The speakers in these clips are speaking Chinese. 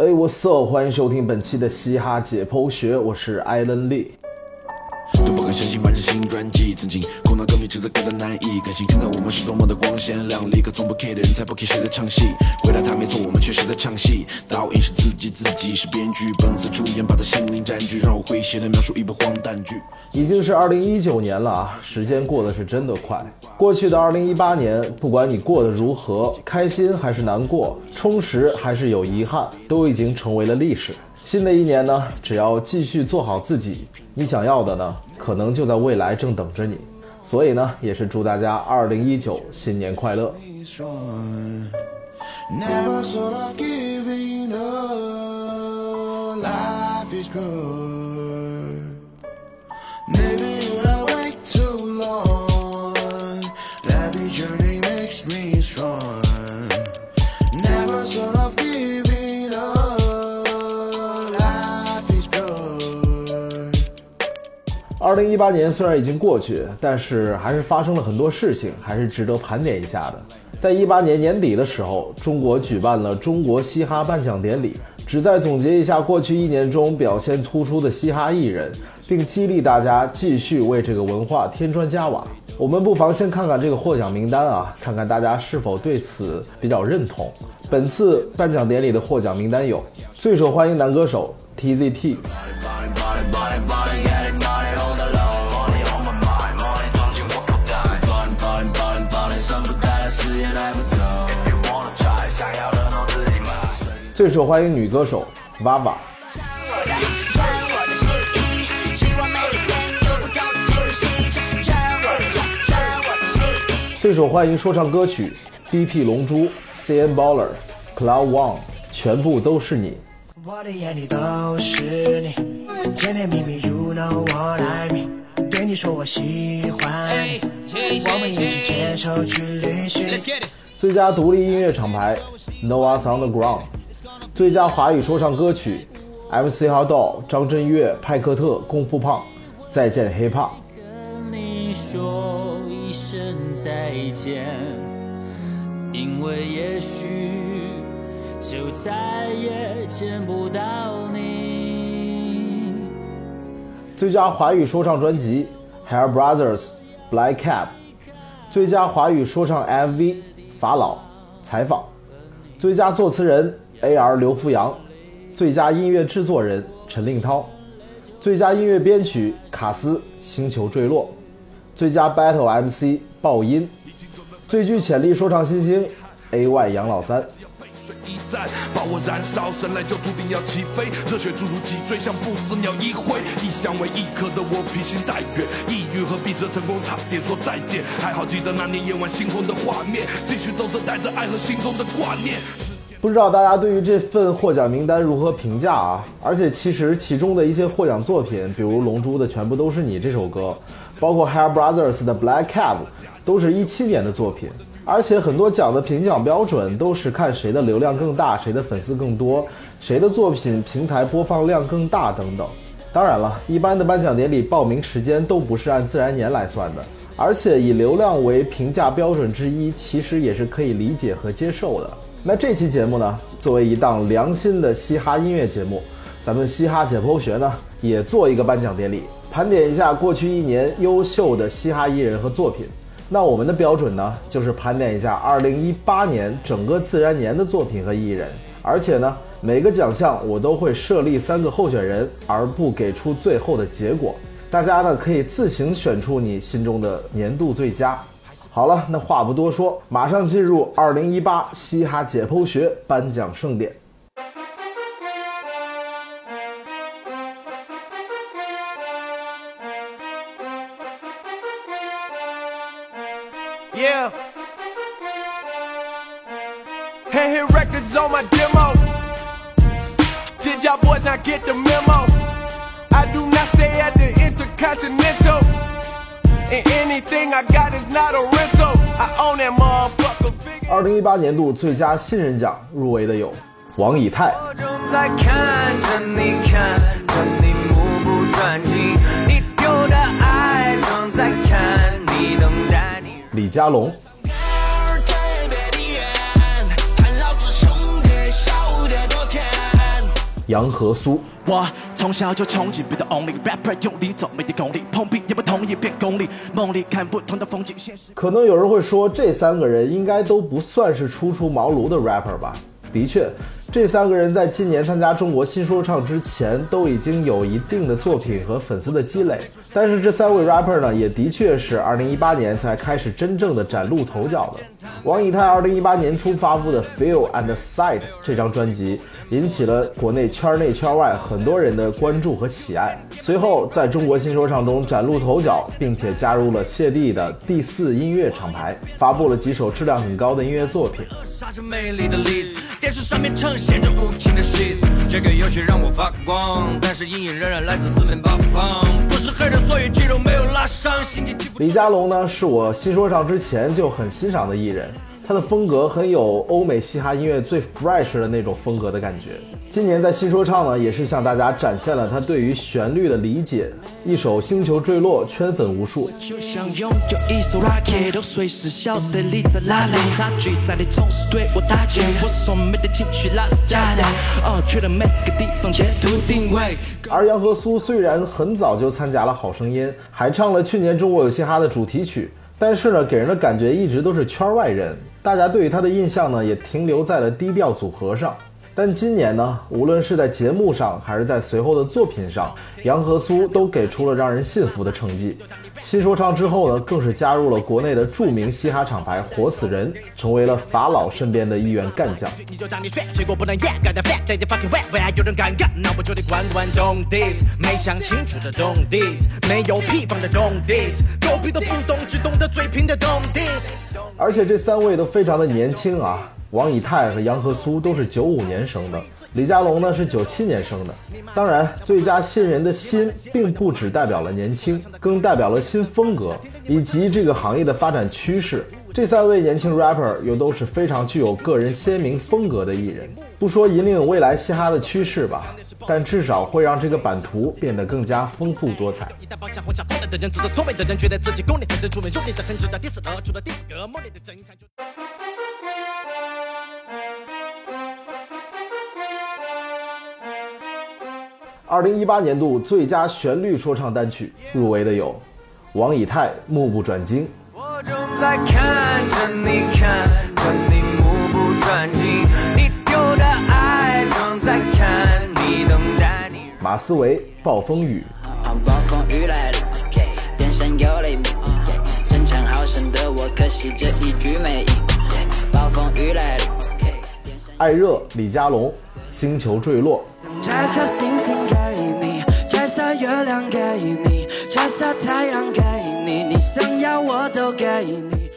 哎，我 so 欢迎收听本期的嘻哈解剖学，我是艾伦利。都不敢相信，满是新专辑，曾经苦恼歌迷实在感到难以感性，看到我们是多么的光鲜亮丽，可从不 care 的人才不 care 谁在唱戏。回答他没错，我们确实在唱戏。导演是自己，自己是编剧，本色出演把他心灵占据，让我诙谐的描述一部荒诞剧。已经是二零一九年了啊，时间过得是真的快。过去的二零一八年，不管你过得如何，开心还是难过，充实还是有遗憾，都已经成为了历史。新的一年呢，只要继续做好自己，你想要的呢，可能就在未来正等着你。所以呢，也是祝大家二零一九新年快乐。Never 二零一八年虽然已经过去，但是还是发生了很多事情，还是值得盘点一下的。在一八年年底的时候，中国举办了中国嘻哈颁奖典礼，旨在总结一下过去一年中表现突出的嘻哈艺人，并激励大家继续为这个文化添砖加瓦。我们不妨先看看这个获奖名单啊，看看大家是否对此比较认同。本次颁奖典礼的获奖名单有最受欢迎男歌手 TZT。Money, money, 最受欢迎女歌手 VAVA。穿我的西衣，希望每一天有不同的惊喜。穿我的穿穿我的西衣。最受欢迎说唱歌曲 BP 龙珠、CN Baller、Cloud One，全部都是你。我的眼里都是你，甜甜蜜蜜，You know what I mean。对你说我喜欢你，我们一起牵手去旅行。最佳独立音乐厂牌 Noah's Underground。最佳华语说唱歌曲 MC Hotdog、张震岳、派克特、功夫胖。再见 Hip Hop。跟你说一声再见，因为也许就再也见不到你。最佳华语说唱专辑 Hair Brothers Black Cap。最佳华语说唱 MV 法老采访。最佳作词人 AR 刘福阳。最佳音乐制作人陈令涛。最佳音乐编曲卡斯《星球坠落》。最佳 Battle MC 爆音。最具潜力说唱新星 AY 杨老三。水一战，把我燃烧，生来就注定要起飞，热血注入脊椎，像不死鸟一挥。一香为一颗的我披星戴月，抑郁和闭塞成功差点说再见，还好记得那年夜晚星空的画面，继续走着带着爱和心中的挂念。不知道大家对于这份获奖名单如何评价啊？而且其实其中的一些获奖作品，比如《龙珠》的《全部都是你》这首歌，包括 Hair Brothers 的《Black Cab》，都是一七年的作品。而且很多奖的评奖标准都是看谁的流量更大，谁的粉丝更多，谁的作品平台播放量更大等等。当然了，一般的颁奖典礼报名时间都不是按自然年来算的，而且以流量为评价标准之一，其实也是可以理解和接受的。那这期节目呢，作为一档良心的嘻哈音乐节目，咱们嘻哈解剖学呢也做一个颁奖典礼，盘点一下过去一年优秀的嘻哈艺人和作品。那我们的标准呢，就是盘点一下2018年整个自然年的作品和艺人，而且呢，每个奖项我都会设立三个候选人，而不给出最后的结果。大家呢可以自行选出你心中的年度最佳。好了，那话不多说，马上进入2018嘻哈解剖学颁奖盛典。Yeah. Hey, hit records on my demo. Did y'all boys not get the memo? I do not stay at the Intercontinental. 二零一八年度最佳新人奖入围的有王以太、我正在杨和苏。我从小就憧憬 be the only rapper，用力走没的功力，碰壁也不同意变功力，梦里看不同的风景，现实。可能有人会说，这三个人应该都不算是初出茅庐的 rapper 吧？的确，这三个人在今年参加中国新说唱之前，都已经有一定的作品和粉丝的积累。但是这三位 rapper 呢，也的确是2018年才开始真正的崭露头角的。王以太2018年初发布的《Feel and Sight》这张专辑，引起了国内圈内圈外很多人的关注和喜爱。随后，在中国新说唱中崭露头角，并且加入了谢帝的第四音乐厂牌，发布了几首质量很高的音乐作品。闲着，无情的戏子。这个游戏让我发光，但是阴影仍然来自四面八方。不是黑人，所以肌肉没有拉伤，心情起伏。李佳隆呢，是我新说唱之前就很欣赏的艺人，他的风格很有欧美嘻哈音乐最 fresh 的那种风格的感觉。今年在新说唱呢，也是向大家展现了他对于旋律的理解。一首《星球坠落》圈粉无数，而杨和苏虽然很早就参加了《好声音》，还唱了去年中国有嘻哈的主题曲，但是呢，给人的感觉一直都是圈外人，大家对于他的印象呢，也停留在了低调组合上。但今年呢，无论是在节目上还是在随后的作品上，杨和苏都给出了让人信服的成绩。新说唱之后呢，更是加入了国内的著名嘻哈厂牌活死人，成为了法老身边的一员干将。而且这三位都非常的年轻啊，王以太和杨和苏都是九五年生的，李佳隆呢是九七年生的。当然，最佳新人的新并不只代表了年轻，更代表了新风格以及这个行业的发展趋势。这三位年轻 rapper 又都是非常具有个人鲜明风格的艺人，不说引领未来嘻哈的趋势吧，但至少会让这个版图变得更加丰富多彩。二零一八年度最佳旋律说唱单曲入围的有王以太《目不转睛》。我正在看着你，看着你目不转睛，你丢的爱正在看你，等待你。马思唯《暴风雨》，暴风雨来了，电闪有雷鸣，争强好胜的我，可惜这一句没赢。暴风雨来了，艾热李佳隆《星球坠落》。摘下星星，摘下月亮给你，摘下太阳给你，你想要我都给你。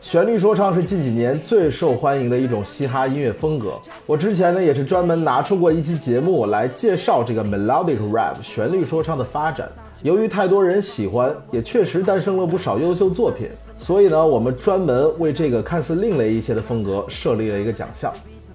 旋律说唱是近几年最受欢迎的一种嘻哈音乐风格。我之前呢也是专门拿出过一期节目来介绍这个 melodic rap 旋律说唱的发展。由于太多人喜欢，也确实诞生了不少优秀作品，所以呢我们专门为这个看似另类一些的风格设立了一个奖项。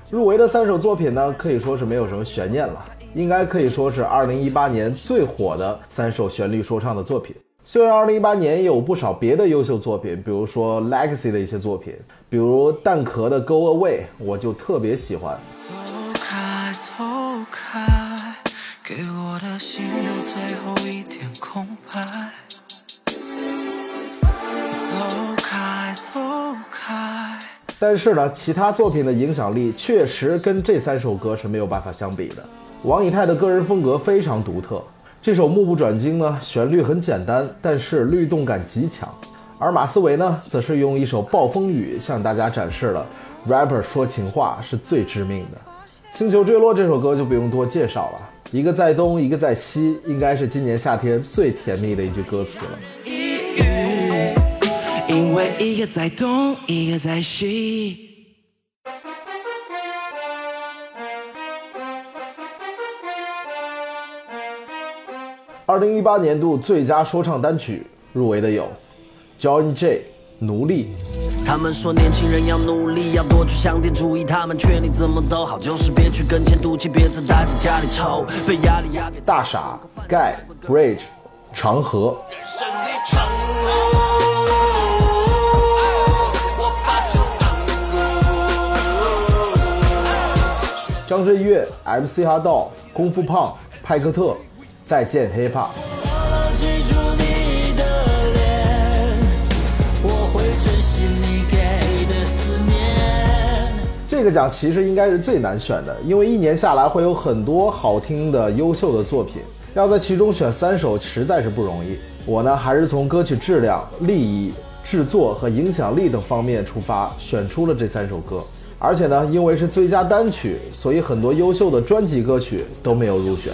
入围的三首作品呢，可以说是没有什么悬念了，应该可以说是2018年最火的三首旋律说唱的作品。虽然2018年也有不少别的优秀作品，比如说 Legacy 的一些作品，比如蛋壳的 Go Away，我就特别喜欢。走开，走开，给我的心留最后一点空白。走开，走开。但是呢，其他作品的影响力确实跟这三首歌是没有办法相比的。王以太的个人风格非常独特，这首《目不转睛》呢，旋律很简单，但是律动感极强。而马思唯呢，则是用一首《暴风雨》向大家展示了 rapper 说情话是最致命的。《星球坠落》这首歌就不用多介绍了，一个在东，一个在西，应该是今年夏天最甜蜜的一句歌词了。因为一个在东，一个在西。二零一八年度最佳说唱单曲入围的有 John J 奴隶。他们说年轻人要努力，要多去想点主意，他们劝你怎么都好，就是别去跟钱赌气，别再待在家里抽，被压力压扁。大傻盖 Bridge 长河。胜利长河，我把酒当歌。张震岳 MC 哈道功夫胖、派克特，再见 hiphop。这个奖其实应该是最难选的，因为一年下来会有很多好听的、优秀的作品，要在其中选三首实在是不容易。我呢，还是从歌曲质量、利益、制作和影响力等方面出发，选出了这三首歌。而且呢，因为是最佳单曲，所以很多优秀的专辑歌曲都没有入选。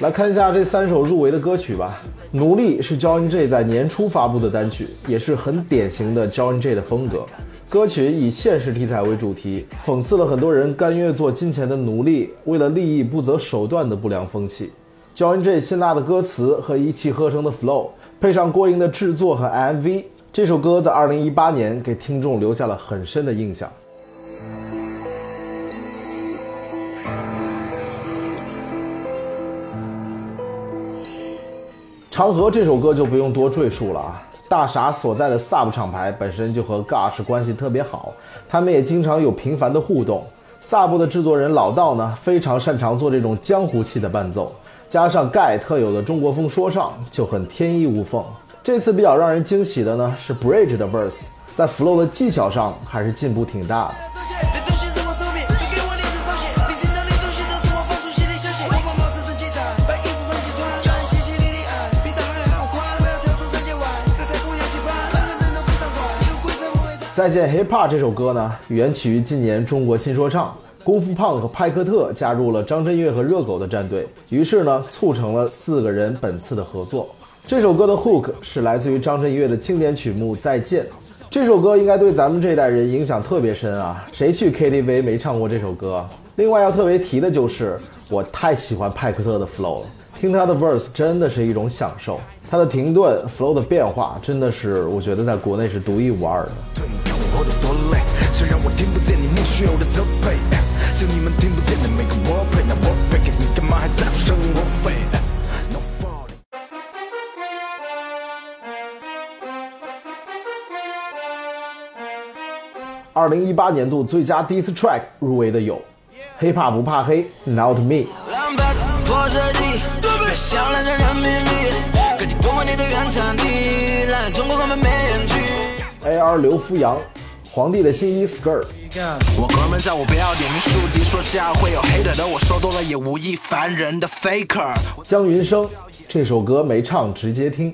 来看一下这三首入围的歌曲吧。《奴隶》是 John J 在年初发布的单曲，也是很典型的 John J 的风格。歌曲以现实题材为主题，讽刺了很多人甘愿做金钱的奴隶，为了利益不择手段的不良风气。John J 辛辣的歌词和一气呵成的 flow，配上过硬的制作和 MV，这首歌在2018年给听众留下了很深的印象。长河这首歌就不用多赘述了啊。大傻所在的 Sub 厂牌本身就和 Gush 关系特别好，他们也经常有频繁的互动。Sub 的制作人老道呢，非常擅长做这种江湖气的伴奏，加上盖特有的中国风说唱就很天衣无缝。这次比较让人惊喜的呢是 Bridge 的 Verse，在 Flow 的技巧上还是进步挺大。再见 HipHop 这首歌呢，缘起于今年中国新说唱。功夫胖和派克特加入了张震岳和热狗的战队，于是呢，促成了四个人本次的合作。这首歌的 hook 是来自于张震岳的经典曲目《再见》，这首歌应该对咱们这代人影响特别深啊，谁去 KTV 没唱过这首歌？另外要特别提的就是，我太喜欢派克特的 flow 了。听他的 verse 真的是一种享受，他的停顿、flow 的变化，真的是我觉得在国内是独一无二的。对你看我活得多累，虽然我听不见你莫须有的责备，像你们听不见的每个 wordplay，那 wordplay 你干嘛还在乎生活费？No。二零一八年度最佳 diss track 入围的有《hiphop 不怕黑》Not Me。蓝白子破设计，别想烂成人民币，科技破坏你的原产地，来中国根本没人去。AR 刘福阳，皇帝的新衣 skirt。我哥们叫我不要脸名树敌，说这样会有 hater 的，我说多了也无意凡人的 faker。江云生，这首歌没唱，直接听。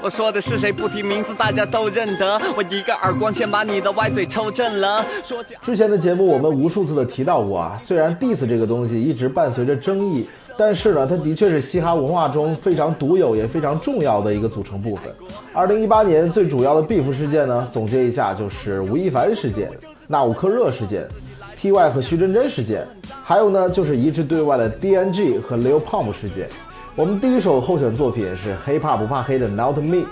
我说的是谁不提名字，大家都认得。我一个耳光先把你的歪嘴抽正了。说假之前的节目我们无数次的提到过啊，虽然 diss 这个东西一直伴随着争议，但是呢，它的确是嘻哈文化中非常独有也非常重要的一个组成部分。二零一八年最主要的 beef 事件呢，总结一下就是吴亦凡事件、纳吾克热事件、T.Y 和徐真真事件，还有呢就是一致对外的 D.N.G 和 Lil Pump 事件。我们第一首候选作品是 Hip Hop 不怕黑的 Not Me，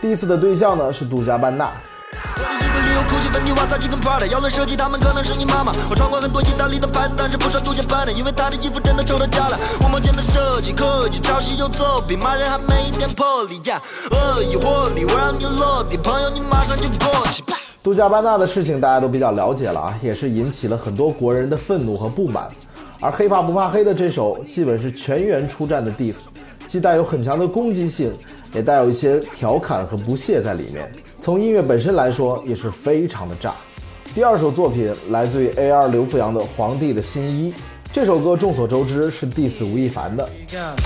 第四的对象呢是杜嘉班纳。一个理由，酷奇、芬迪、瓦萨奇跟 Prada，要论设计，他们可能是你妈妈。我穿过很多意大利的牌子，但是不穿杜嘉班的，因为他的衣服真的丑到家了。我梦见的设计，科技抄袭又作弊，骂人还没一点魄力呀！恶意活力，我让你落地，朋友你马上就过去。啪杜嘉班纳的事情大家都比较了解了啊，也是引起了很多国人的愤怒和不满。而黑怕不怕黑的这首基本是全员出战的 diss，既带有很强的攻击性，也带有一些调侃和不屑在里面。从音乐本身来说，也是非常的炸。第二首作品来自于 A.R 刘富阳的《皇帝的新衣》，这首歌众所周知是 diss 吴亦凡的。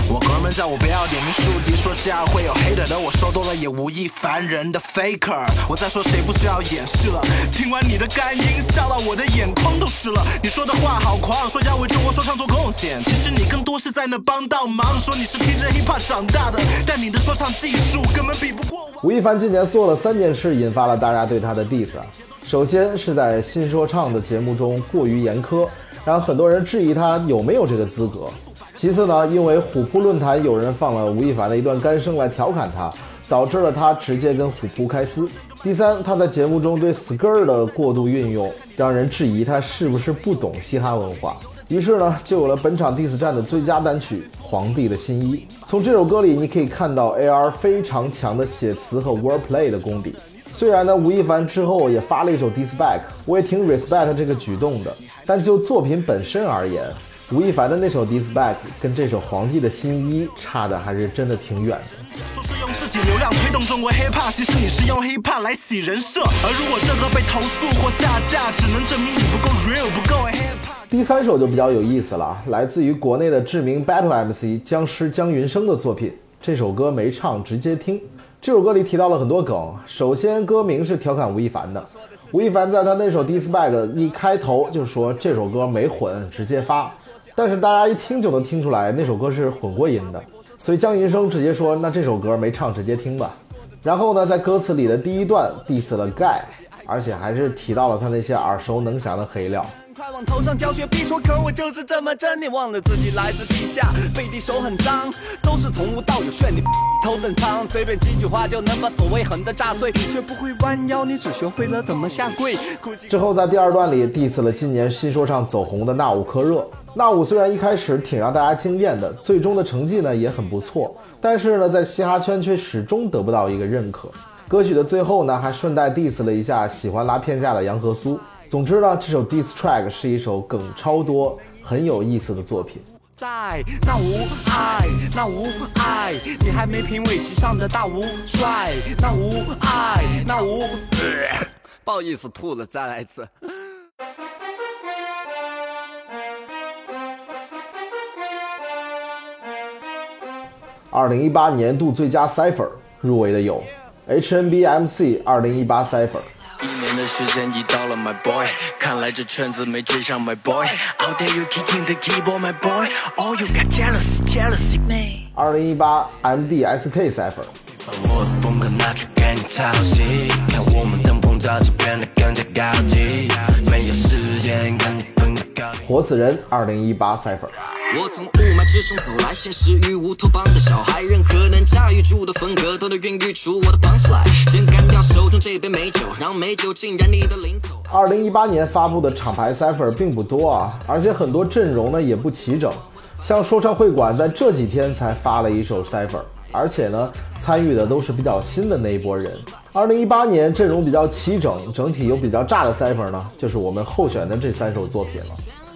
我哥们叫我不要点名树敌，说这样会有 hater 的，我说多了也无异凡人的 faker。我在说谁不需要掩饰了？听完你的干音，笑到我的眼眶都湿了。你说的话好狂，说要为中国说唱做贡献，其实你更多是在那帮倒忙。说你是听着 hiphop 长大的，但你的说唱技术根本比不过我。吴亦凡今年做了三件事，引发了大家对他的 diss 啊。首先是在新说唱的节目中过于严苛，让很多人质疑他有没有这个资格。其次呢，因为虎扑论坛有人放了吴亦凡的一段干声来调侃他，导致了他直接跟虎扑开撕。第三，他在节目中对 skr 的过度运用，让人质疑他是不是不懂嘻哈文化。于是呢，就有了本场 diss 战的最佳单曲《皇帝的新衣》。从这首歌里，你可以看到 AR 非常强的写词和 wordplay 的功底。虽然呢，吴亦凡之后也发了一首 diss back，我也挺 respect 这个举动的。但就作品本身而言，吴亦凡的那首 diss back 跟这首《皇帝的新衣》差的还是真的挺远的。说是用自己流量推动中国 hiphop，其实你是用 hiphop 来洗人设。而如果这个被投诉或下架，只能证明你不够 real，不够 hiphop。第三首就比较有意思了，来自于国内的知名 battle MC 僵尸姜云升的作品。这首歌没唱，直接听。这首歌里提到了很多梗，首先歌名是调侃吴亦凡的。吴亦凡在他那首 Dissbag 一开头就说这首歌没混，直接发。但是大家一听就能听出来那首歌是混过音的，所以江银生直接说那这首歌没唱，直接听吧。然后呢，在歌词里的第一段 diss 了 Guy，，而且还是提到了他那些耳熟能详的黑料。快往头上浇血，必说可我就是这么真。你忘了自己来自地下，背地手很脏，都是从无到有炫你头等舱。随便几句话就能把所谓狠的炸碎，却不会弯腰，你只学会了怎么下跪。之后在第二段里 diss 了今年新说唱走红的那吾克热。那吾虽然一开始挺让大家惊艳的，最终的成绩呢也很不错，但是呢在嘻哈圈却始终得不到一个认可。歌曲的最后呢还顺带 diss 了一下喜欢拉片架的杨和苏。总之呢，这首 diss track 是一首梗超多、很有意思的作品。在那无爱，那无爱，你还没品味其上的大无帅。那无爱，那无，不好意思吐了，再来一次。二零一八年度最佳 cipher 入围的有 HNBMC 二零一八 cipher。一年的时间已到了，my boy，看来这圈子没追上，my boy。Out there you kicking the keyboard，my boy，all you got jealousy，jealousy。二零一八 MDSK cipher。把我的风格拿去给你抄袭，看我们等膨胀就变得更加高级，没有时间跟你分个高低。活死人二零一八 cipher。我从雾霾之中走来，现实与乌托邦的小孩，任何能驾驭住的风格都能孕育出我的方式来。先干掉手中这杯美酒，让美酒浸染你的领口。二零一八年发布的厂牌 cipher 并不多啊，而且很多阵容呢也不齐整。像说唱会馆在这几天才发了一首 cipher，而且呢参与的都是比较新的那一波人。二零一八年阵容比较齐整，整体又比较炸的 cipher 呢，就是我们候选的这三首作品了。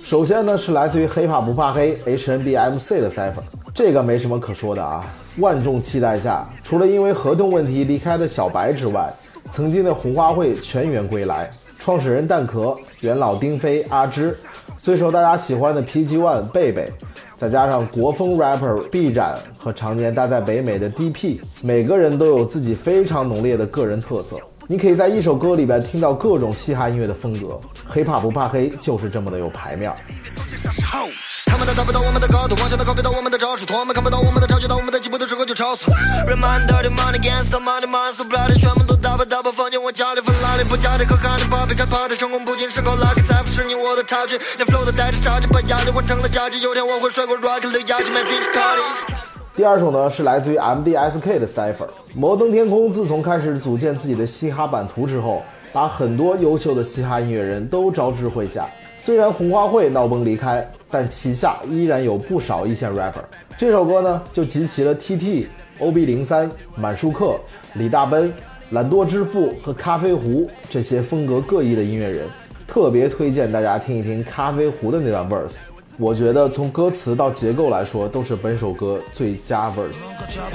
首先呢是来自于黑怕不怕黑 HNBMC 的 cipher，这个没什么可说的啊。万众期待下，除了因为合同问题离开的小白之外，曾经的红花会全员归来，创始人蛋壳、元老丁飞、阿芝，最受大家喜欢的 PG One 贝贝，再加上国风 rapper B 展和常年待在北美的 DP，每个人都有自己非常浓烈的个人特色。你可以在一首歌里边听到各种嘻哈音乐的风格，黑怕不怕黑就是这么的有排面。他们都达不到我们的高度，妄想的 copy 到我们的招数，他们看不到我们的超绝，到我们的进步的时候就超速。Remind dirty money gangsta money money so bloody，全部都 double double 放进我家里，法拉利不加点可卡的 Bobby 开 party，成功不仅是靠 lucky，财富是你我的差距，连 flow 都带着差距，把压力换成了佳绩。有天我会甩过 rock 的压击，买 fish cardi。第二首呢是来自于 MDSK 的 cipher。摩登天空自从开始组建自己的嘻哈版图之后，把很多优秀的嘻哈音乐人都招至麾下。虽然红花会闹崩离开，但旗下依然有不少一线 rapper。这首歌呢就集齐了 TT、OB 零三、满舒克、李大奔、懒惰之父和咖啡壶这些风格各异的音乐人，特别推荐大家听一听咖啡壶的那段 verse。我觉得从歌词到结构来说，都是本首歌最佳 verse。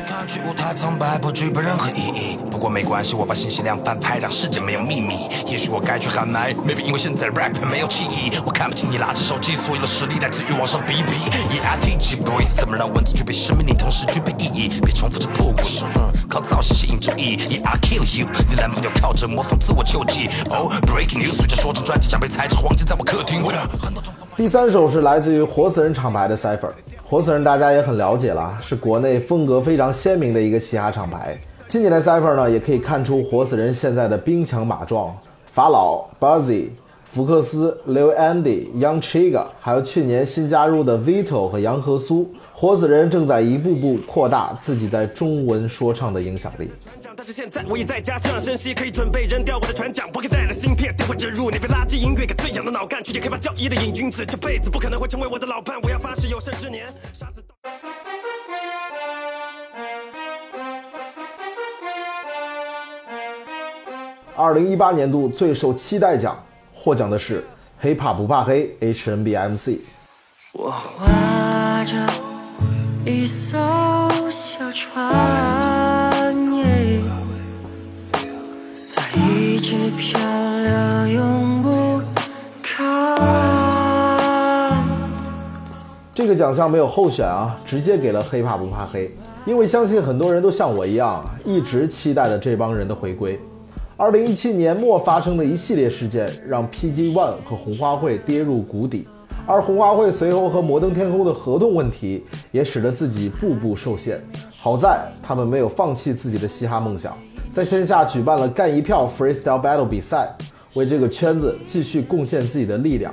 看去舞台苍白，不具备任何意义。不过没关系，我把信息量翻拍，让世界没有秘密。也许我该去喊麦，maybe 因为现在 rap 没有记忆。我看不清你拿着手机，所有的实力来自于网上比比。Yeah I teach you boys，怎么让文字具备生命力，同时具备意义？别重复着破故事，嗯，靠造型吸引注意。Yeah I kill you，你男朋友靠着模仿自我救济。Oh breaking news，随着说唱专辑将被裁成黄金，在我客厅。第三首是来自于活死人厂牌的 cipher。活死人大家也很了解了，是国内风格非常鲜明的一个嘻哈厂牌。今年的 cipher 呢，也可以看出活死人现在的兵强马壮。法老、Buzzy、福克斯、Lil Andy、Young Chiga，还有去年新加入的 Vito 和杨和苏，活死人正在一步步扩大自己在中文说唱的影响力。现在我已在家休养生息，可以准备扔掉我的船桨，不可带来芯片电话植入，你被垃圾音乐给滋养的脑干，拒绝黑怕教义的瘾君子，这辈子不可能会成为我的老伴，我要发誓有生之年。傻子二零一八年度最受期待奖获奖的是《黑怕不怕黑》HNB MC。我划着一艘小船，一直漂流，永不靠岸。这个奖项没有候选啊，直接给了《黑怕不怕黑》，因为相信很多人都像我一样，一直期待着这帮人的回归。二零一七年末发生的一系列事件，让 PG One 和红花会跌入谷底，而红花会随后和摩登天空的合同问题，也使得自己步步受限。好在他们没有放弃自己的嘻哈梦想，在线下举办了干一票 Freestyle Battle 比赛，为这个圈子继续贡献自己的力量。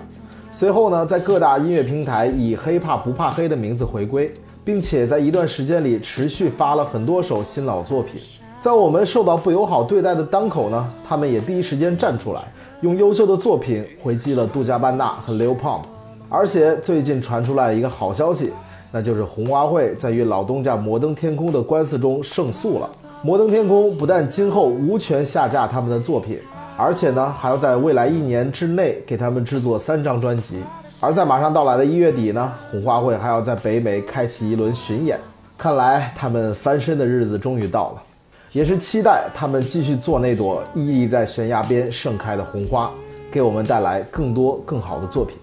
随后呢，在各大音乐平台以“黑怕不怕黑”的名字回归，并且在一段时间里持续发了很多首新老作品。在我们受到不友好对待的当口呢，他们也第一时间站出来，用优秀的作品回击了杜嘉班纳和 Lil Pump。而且最近传出来一个好消息，那就是红花会在与老东家摩登天空的官司中胜诉了。摩登天空不但今后无权下架他们的作品，而且呢还要在未来一年之内给他们制作三张专辑。而在马上到来的一月底呢，红花会还要在北美开启一轮巡演。看来他们翻身的日子终于到了。也是期待他们继续做那朵屹立在悬崖边盛开的红花，给我们带来更多更好的作品。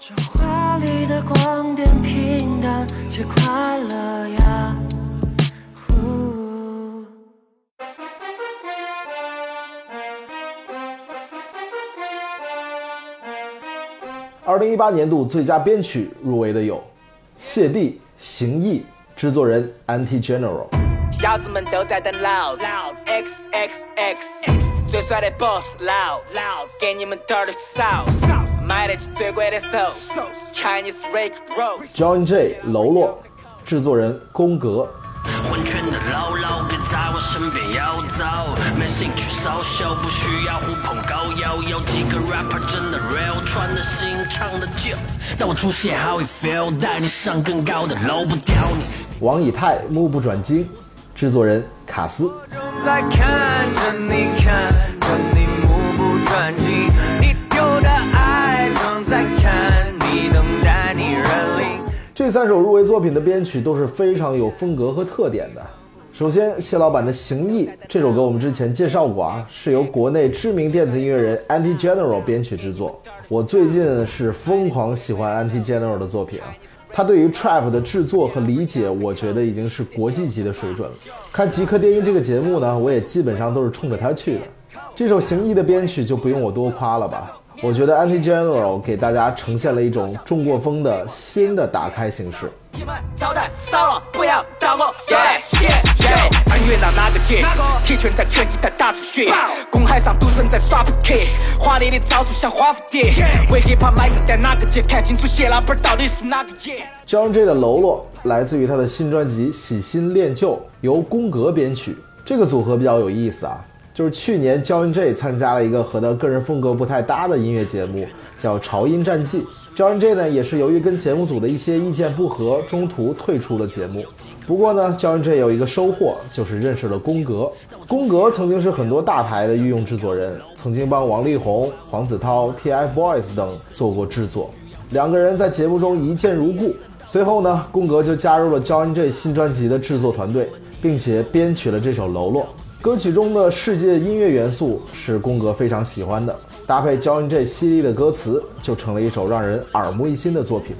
这华丽的光点平淡且快乐呀。二零一八年度最佳编曲入围的有谢帝、邢毅，制作人 Anti General。小子们都在等老子，X X X，最帅的 boss 老子，给你们这儿的 sauce，买得起最贵的 sauce，Chinese Rick Rose。John J. 喽啰，制作人宫格。混圈的姥姥别在我身边游走，没兴趣 social，不需要狐朋狗友，有几个 rapper 真的 real，穿的新，唱的旧。当我出现，how it feel，带你上更高的楼，不掉你。王以太目不转睛，制作人卡斯。在看着你，看着你目不转睛，这三首入围作品的编曲都是非常有风格和特点的。首先，谢老板的《行义》这首歌我们之前介绍过啊，是由国内知名电子音乐人 Anti General 编曲制作。我最近是疯狂喜欢 Anti General 的作品，他对于 trap 的制作和理解，我觉得已经是国际级的水准了。看极客电音这个节目呢，我也基本上都是冲着他去的。这首《行义》的编曲就不用我多夸了吧。我觉得 Anti General 给大家呈现了一种中国风的新的打开形式。你们招待少了，不要打我。耶耶耶！安月亮哪个节？铁拳在拳击台打出血。公海上赌神在耍扑克，华丽的招数像花蝴蝶。为 hiphop 买一袋哪个节？看清楚谢老板到底是哪个爷。John J 的喽啰来自于他的新专辑《喜新恋旧》，由宫格编曲。这个组合比较有意思啊，就是去年 John J 参加了一个和他个人风格不太搭的音乐节目，叫《潮音战记》。John J 呢也是由于跟节目组的一些意见不合，中途退出了节目。不过呢，John J 有一个收获，就是认识了宫格。宫格曾经是很多大牌的御用制作人，曾经帮王力宏、黄子韬、TFBOYS 等做过制作。两个人在节目中一见如故。随后呢，宫格就加入了 John J 新专辑的制作团队，并且编曲了这首《喽啰》。歌曲中的世界音乐元素是宫格非常喜欢的，搭配 John J 犀利的歌词，就成了一首让人耳目一新的作品。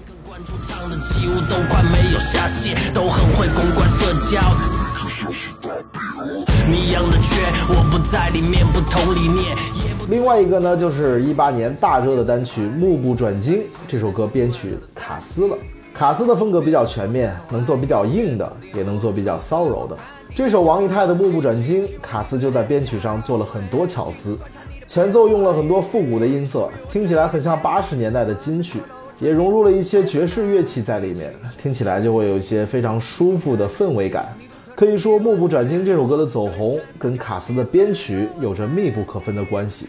另外一个呢，就是一八年大热的单曲《目不转睛》，这首歌编曲卡斯了。卡斯的风格比较全面，能做比较硬的，也能做比较骚柔的。这首王以太的《目不转睛》，卡斯就在编曲上做了很多巧思，前奏用了很多复古的音色，听起来很像八十年代的金曲，也融入了一些爵士乐器在里面，听起来就会有一些非常舒服的氛围感。可以说，《目不转睛》这首歌的走红跟卡斯的编曲有着密不可分的关系。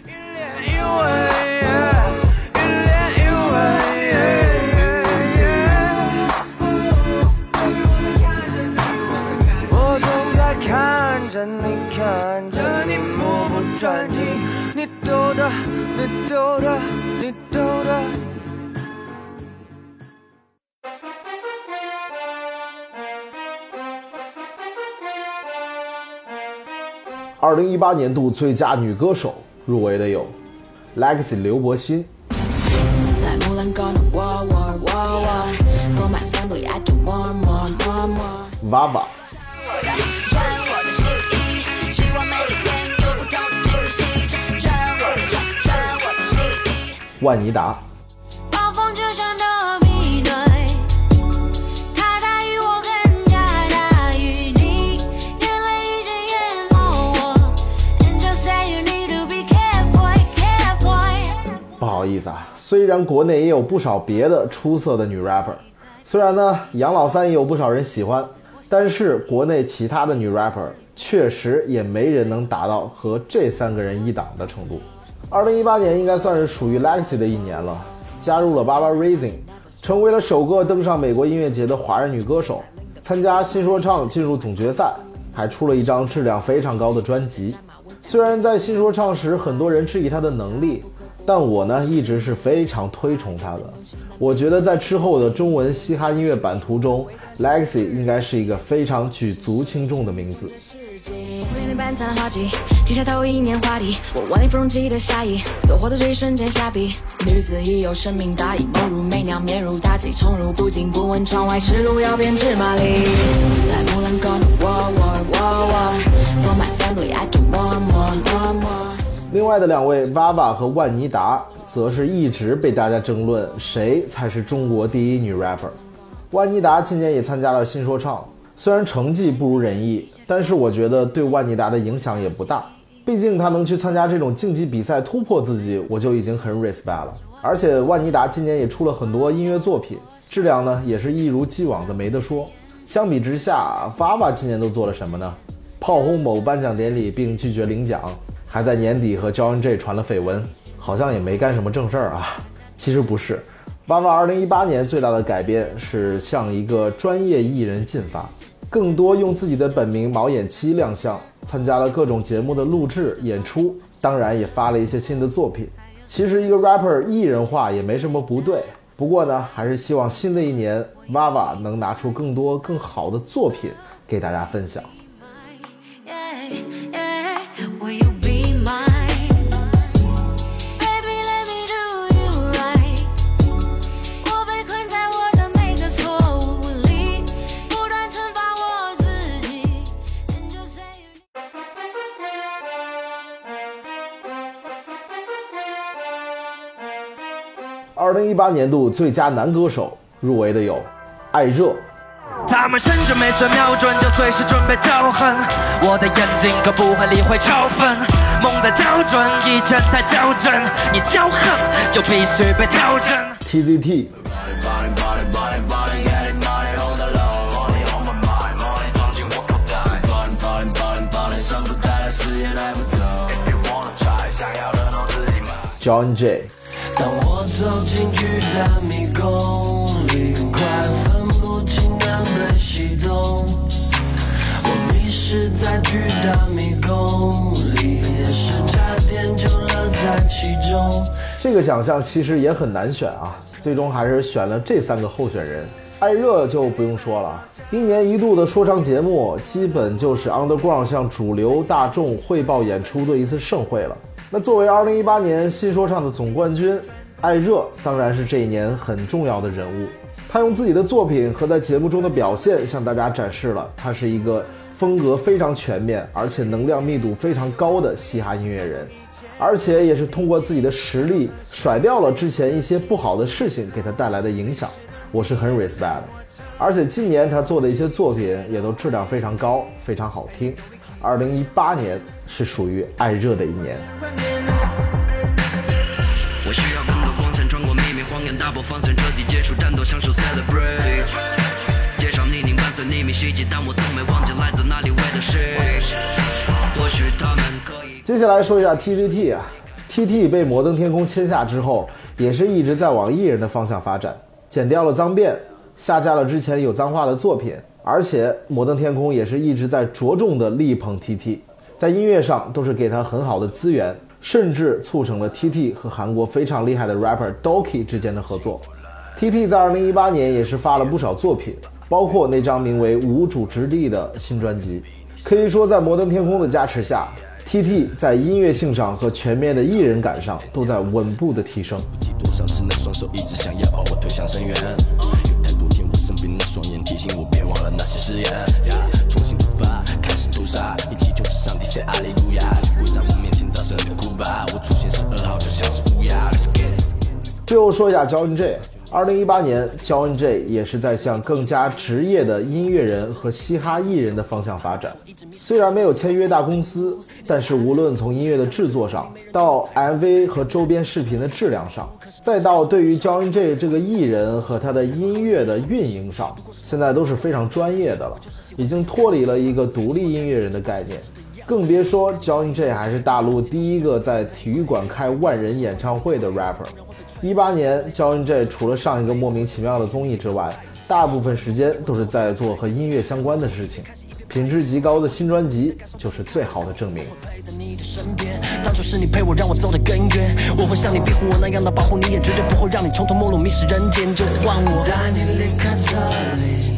着你，看着你目不转睛，你丢的，你丢的，你丢的。二零一八年度最佳女歌手入围的有 Legacy 刘柏辛、Like be careful, careful. 不好意思啊，虽然国内也有不少别的出色的女 rapper，虽然呢杨老三也有不少人喜欢，但是国内其他的女 rapper 确实也没人能达到和这三个人一档的程度。二零一八年应该算是属于 Legacy 的一年了，加入了 Baba Rising，成为了首个登上美国音乐节的华人女歌手，参加新说唱进入总决赛，还出了一张质量非常高的专辑。虽然在新说唱时很多人质疑她的能力，但我呢一直是非常推崇她的。我觉得在之后的中文嘻哈音乐版图中，Legacy 应该是一个非常举足轻重的名字。为你般灿烂花季，停下头一年华丽，我万里芙蓉记的下意，夺活的这一瞬间下笔。女子已有生命大义，眸如媚娘，面如妲己，宠辱不惊，不问窗外是路遥编织马力。Like Mulan gonna war war war war. For my family, I do more more more more. 另外的两位 Vava 和万妮达，则是一直被大家争论谁才是中国第一女 rapper。万妮达今年也参加了新说唱，虽然成绩不如人意，但是我觉得对万妮达的影响也不大。毕竟她能去参加这种竞技比赛突破自己，我就已经很 respect 了。而且万妮达今年也出了很多音乐作品，质量呢也是一如既往的没得说。相比之下，Vava 今年都做了什么呢？炮轰某颁奖典礼并拒绝领奖，还在年底和 John J 传了绯闻，好像也没干什么正事儿啊。其实不是，Vava 2018年最大的改变是向一个专业艺人进发，更多用自己的本名毛衍七亮相，参加了各种节目的录制演出，当然也发了一些新的作品。其实一个 rapper 艺人化也没什么不对，不过呢，还是希望新的一年 Vava 能拿出更多更好的作品给大家分享。Yeah, yeah. 二零一八年度最佳男歌手入围的有艾热、他们甚至没算瞄准，就随时准备招恨。我的眼睛可不会理会嘲讽，梦在找准，一切太较真。你骄横，就必须被调整。TZT、Body, body, body, body, getting money on the low. Money on my mind, money 装进我口袋。Body, body, body, body，生不带来，死也带不走。If you wanna try，想要的都自己买。John J、走进巨大迷宫里，快分不清南北西东。我迷失在巨大迷宫里，也是差点就乐在其中。这个奖项其实也很难选啊，最终还是选了这三个候选人。艾热就不用说了，一年一度的说唱节目，基本就是 underground 向主流大众汇报演出的一次盛会了。那作为2018年新说唱的总冠军，艾热当然是这一年很重要的人物。他用自己的作品和在节目中的表现，向大家展示了他是一个风格非常全面，而且能量密度非常高的嘻哈音乐人。而且也是通过自己的实力甩掉了之前一些不好的事情给他带来的影响，我是很 respect 的。而且今年他做的一些作品也都质量非常高，非常好听。二零一八年是属于爱热的一年。我需要更多光线穿过秘密荒原，大破防线，彻底结束战斗，享受 celebrate。介绍你，你伴随匿名袭击，但我从没忘记来自哪里，为的是，或许他们可以。接下来说一下 TTT 啊，TT 被摩登天空签下之后，也是一直在往艺人的方向发展，剪掉了脏辫，下架了之前有脏话的作品，而且摩登天空也是一直在着重的力捧 TT，在音乐上都是给他很好的资源，甚至促成了 TT 和韩国非常厉害的 rapper Doki 之间的合作。TT 在2018年也是发了不少作品，包括那张名为《无主之地》的新专辑。可以说，在摩登天空的加持下，TT 在音乐性上和全面的艺人感上都在稳步的提升。双，眼提醒我别忘了那些誓言。重新出发，开始屠杀，一起就是上帝写阿利路亚，就跪在最后说一下 John J。二零一八年，John J 也是在向更加职业的音乐人和嘻哈艺人的方向发展。虽然没有签约大公司，但是无论从音乐的制作上，到 MV 和周边视频的质量上，再到对于 John J 这个艺人和他的音乐的运营上，现在都是非常专业的了，已经脱离了一个独立音乐人的概念。更别说 John J 还是大陆第一个在体育馆开万人演唱会的 rapper。一八年，John J 除了上一个莫名其妙的综艺之外，大部分时间都是在做和音乐相关的事情。品质极高的新专辑就是最好的证明。在你的身边，当初是你陪我，让我走得更远。我会像你庇护我那样的保护你，也绝对不会让你穷途末路迷失人间。就换我带你离开这里，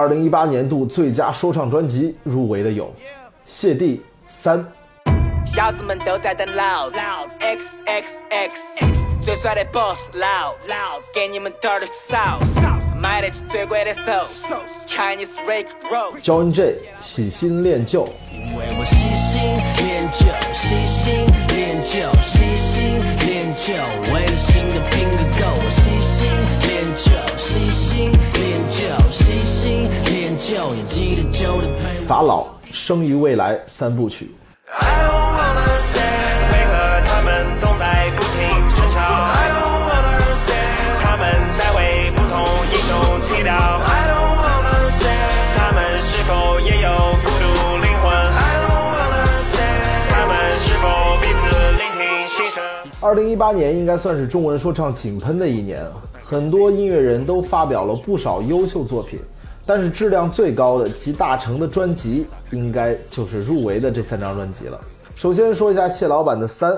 二零一八年度最佳说唱专辑入围的有《谢帝三》。小子们都在等老子，X X X，最帅的 boss 老子，给你们 dirty sauce，买得起最贵的手，Chinese Rick Roll。John J 喜新恋旧，因为我细心练就，细心练就，细心练就，们是否彼此聆听心声？二零一八年应该算是中文说唱井喷的一年，很多音乐人都发表了不少优秀作品，但是质量最高的集大成的专辑，应该就是入围的这三张专辑了。首先说一下谢老板的《三》，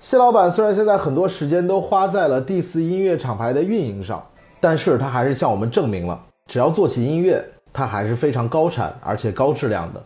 谢老板虽然现在很多时间都花在了第四音乐厂牌的运营上，但是他还是向我们证明了，只要做起音乐，他还是非常高产而且高质量的。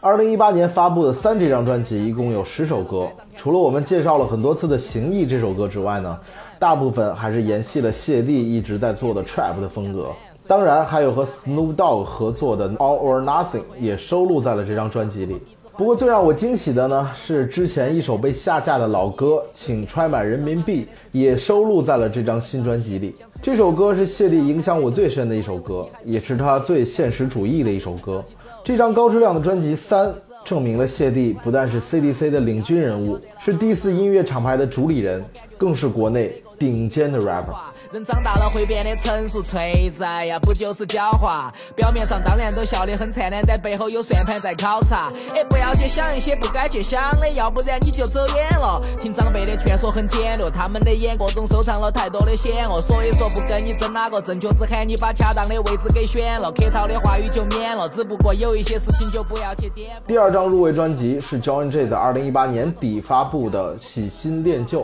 二零一八年发布的《三》这张专辑一共有十首歌，除了我们介绍了很多次的《行义》这首歌之外呢，大部分还是延续了谢帝一直在做的 trap 的风格。当然，还有和 Snoop Dogg 合作的《All or Nothing》也收录在了这张专辑里。不过最让我惊喜的呢，是之前一首被下架的老歌，请揣满人民币也收录在了这张新专辑里。这首歌是谢帝影响我最深的一首歌，也是他最现实主义的一首歌。这张高质量的专辑《三》证明了谢帝不但是 CDC 的领军人物，是第四音乐厂牌的主理人，更是国内顶尖的 rapper。人长大了会变得成熟存在呀，不就是狡猾？表面上当然都笑得很灿烂，但背后有算盘在考察。哎，不要去想一些不该去想的，要不然你就走远了。听长辈的劝说很简略，他们的眼各中收藏了太多的险恶，所以说不跟你争哪个正确，只喊你把恰当的位置给选了，客套的话语就免了。只不过有一些事情就不要去点。第二张入围专辑是 John J 在2018年底发布的《喜新恋旧》，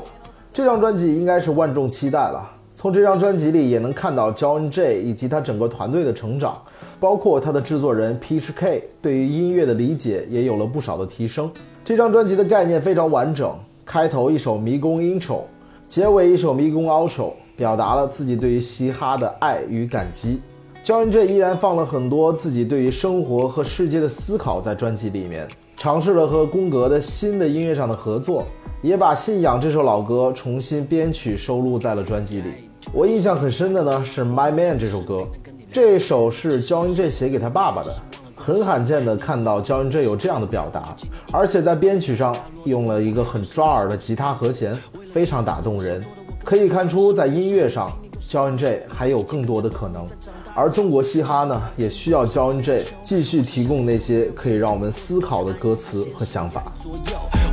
这张专辑应该是万众期待了。从这张专辑里也能看到 John J 以及他整个团队的成长，包括他的制作人 Peach K 对于音乐的理解也有了不少的提升。这张专辑的概念非常完整，开头一首迷宫 Intro，结尾一首迷宫 Outro，表达了自己对于嘻哈的爱与感激。John J 依然放了很多自己对于生活和世界的思考在专辑里面，尝试了和宫格的新的音乐上的合作，也把《信仰》这首老歌重新编曲收录在了专辑里。我印象很深的呢是《My Man》这首歌，这首是 John J 写给他爸爸的，很罕见的看到 John J 有这样的表达，而且在编曲上用了一个很抓耳的吉他和弦，非常打动人。可以看出，在音乐上，John J 还有更多的可能，而中国嘻哈呢，也需要 John J 继续提供那些可以让我们思考的歌词和想法。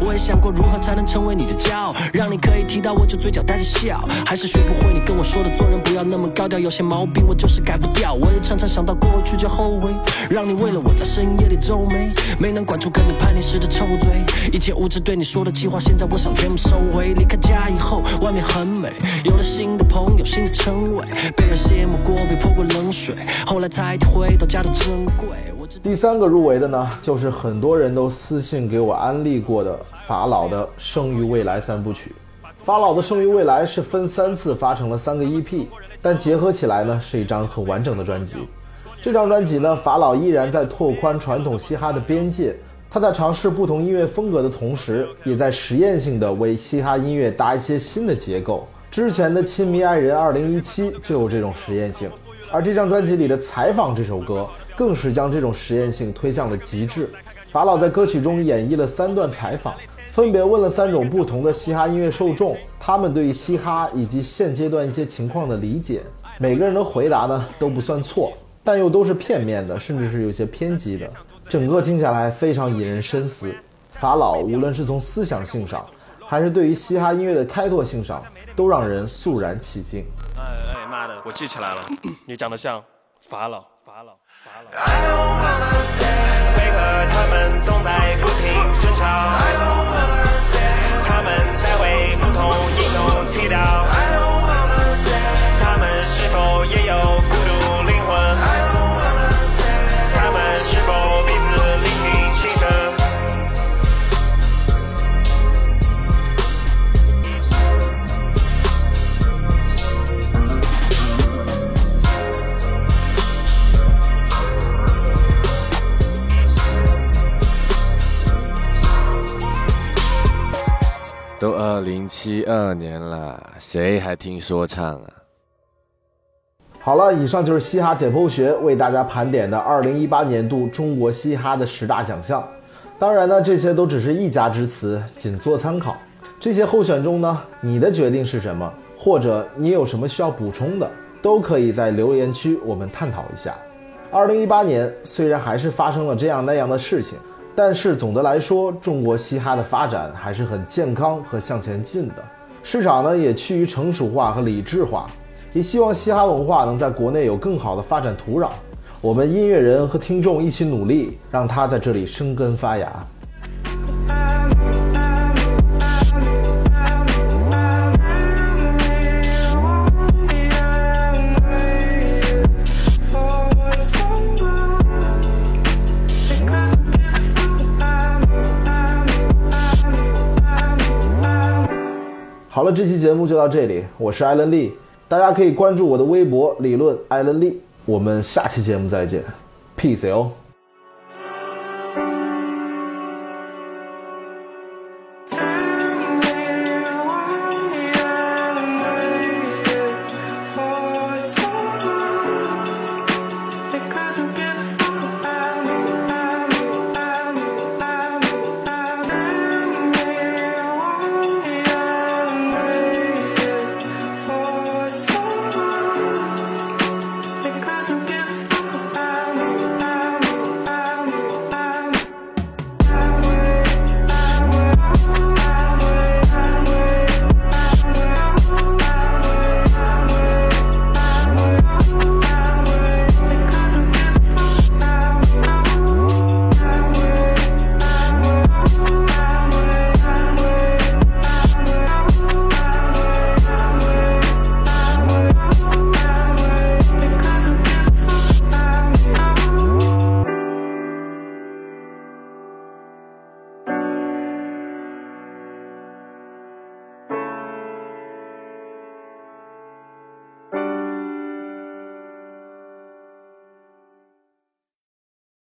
我也想过如何才能成为你的骄傲，让你可以提到我就嘴角带着笑，还是学不会你跟我说的做人不要那么高调，有些毛病我就是改不掉。我也常常想到过去就后悔，让你为了我在深夜里皱眉，没能管住跟你叛逆时的臭嘴，一切无知对你说的气话，现在我想全部收回。离开家以后，外面很美，有了新的朋友，新的称谓，被人羡慕过，被泼过冷水，后来才体会到家的珍贵。我知第三个入围的呢，就是很多人都私信给我安利过的法老的《生于未来》三部曲。法老的《生于未来》是分三次发成了三个 EP，但结合起来呢，是一张很完整的专辑。这张专辑呢，法老依然在拓宽传统嘻哈的边界，他在尝试不同音乐风格的同时，也在实验性的为嘻哈音乐搭一些新的结构。之前的《亲密爱人》2017就有这种实验性，而这张专辑里的《采访》这首歌，更是将这种实验性推向了极致。法老在歌曲中演绎了三段采访，分别问了三种不同的嘻哈音乐受众，他们对于嘻哈以及现阶段一些情况的理解。每个人的回答呢都不算错，但又都是片面的，甚至是有些偏激的。整个听下来非常引人深思。法老无论是从思想性上，还是对于嘻哈音乐的开拓性上，都让人肃然起敬。哎哎妈的，我记起来了，你长得像法老，法老，法老。为何他们总在不停争吵？他们在为不同英雄祈祷。他们是否也有都二零七二年了，谁还听说唱啊？好了，以上就是嘻哈解剖学为大家盘点的2018年度中国嘻哈的十大奖项。当然呢，这些都只是一家之词，仅做参考。这些候选中呢，你的决定是什么？或者你有什么需要补充的，都可以在留言区我们探讨一下。2018年虽然还是发生了这样那样的事情，但是总的来说，中国嘻哈的发展还是很健康和向前进的，市场呢也趋于成熟化和理智化。也希望嘻哈文化能在国内有更好的发展土壤。我们音乐人和听众一起努力，让它在这里生根发芽。好了，这期节目就到这里，我是艾伦利，大家可以关注我的微博理论艾伦利，我们下期节目再见，peace 哟。